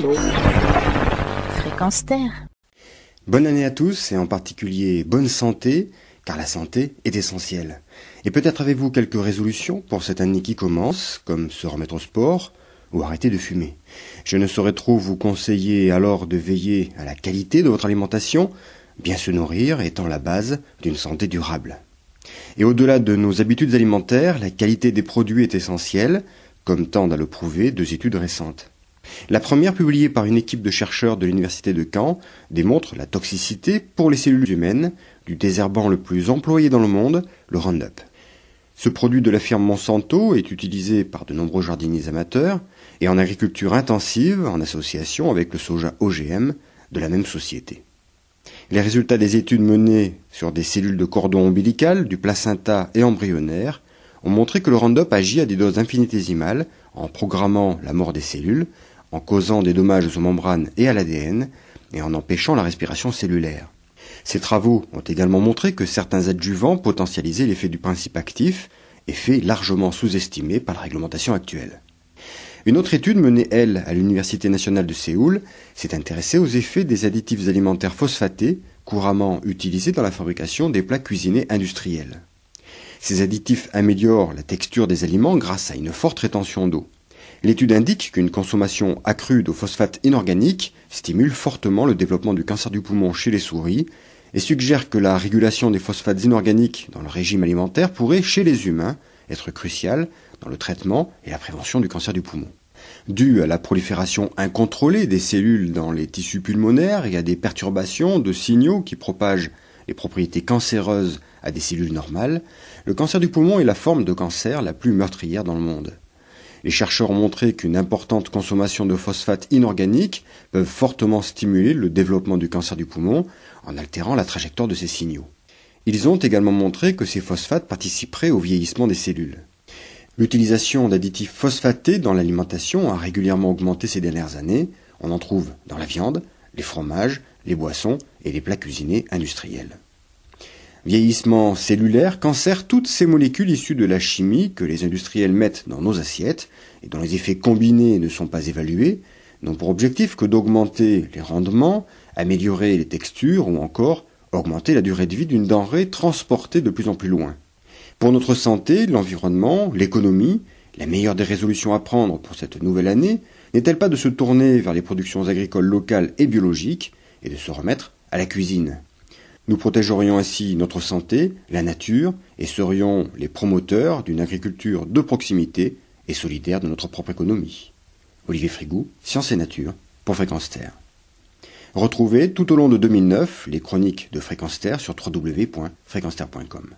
Allô Fréquence Terre. Bonne année à tous et en particulier bonne santé, car la santé est essentielle. Et peut-être avez-vous quelques résolutions pour cette année qui commence, comme se remettre au sport ou arrêter de fumer. Je ne saurais trop vous conseiller alors de veiller à la qualité de votre alimentation, bien se nourrir étant la base d'une santé durable. Et au-delà de nos habitudes alimentaires, la qualité des produits est essentielle, comme tendent à le prouver deux études récentes. La première, publiée par une équipe de chercheurs de l'université de Caen, démontre la toxicité pour les cellules humaines du désherbant le plus employé dans le monde, le Roundup. Ce produit de la firme Monsanto est utilisé par de nombreux jardiniers amateurs et en agriculture intensive en association avec le soja OGM de la même société. Les résultats des études menées sur des cellules de cordon ombilical, du placenta et embryonnaire ont montré que le Roundup agit à des doses infinitésimales en programmant la mort des cellules, en causant des dommages aux membranes et à l'ADN, et en empêchant la respiration cellulaire. Ces travaux ont également montré que certains adjuvants potentialisaient l'effet du principe actif, effet largement sous-estimé par la réglementation actuelle. Une autre étude menée, elle, à l'Université nationale de Séoul, s'est intéressée aux effets des additifs alimentaires phosphatés, couramment utilisés dans la fabrication des plats cuisinés industriels. Ces additifs améliorent la texture des aliments grâce à une forte rétention d'eau. L'étude indique qu'une consommation accrue de phosphates inorganiques stimule fortement le développement du cancer du poumon chez les souris et suggère que la régulation des phosphates inorganiques dans le régime alimentaire pourrait, chez les humains, être cruciale dans le traitement et la prévention du cancer du poumon. Dû à la prolifération incontrôlée des cellules dans les tissus pulmonaires et à des perturbations de signaux qui propagent les propriétés cancéreuses à des cellules normales, le cancer du poumon est la forme de cancer la plus meurtrière dans le monde. Les chercheurs ont montré qu'une importante consommation de phosphates inorganiques peuvent fortement stimuler le développement du cancer du poumon en altérant la trajectoire de ces signaux. Ils ont également montré que ces phosphates participeraient au vieillissement des cellules. L'utilisation d'additifs phosphatés dans l'alimentation a régulièrement augmenté ces dernières années. On en trouve dans la viande, les fromages, les boissons et les plats cuisinés industriels. Vieillissement cellulaire, cancer, toutes ces molécules issues de la chimie que les industriels mettent dans nos assiettes et dont les effets combinés ne sont pas évalués, n'ont pour objectif que d'augmenter les rendements, améliorer les textures ou encore augmenter la durée de vie d'une denrée transportée de plus en plus loin. Pour notre santé, l'environnement, l'économie, la meilleure des résolutions à prendre pour cette nouvelle année n'est-elle pas de se tourner vers les productions agricoles locales et biologiques et de se remettre à la cuisine? Nous protégerions ainsi notre santé, la nature, et serions les promoteurs d'une agriculture de proximité et solidaire de notre propre économie. Olivier Frigou, Sciences et Nature, pour Fréquence Terre. Retrouvez tout au long de 2009 les chroniques de Fréquence Terre sur www.fréquenceterre.com.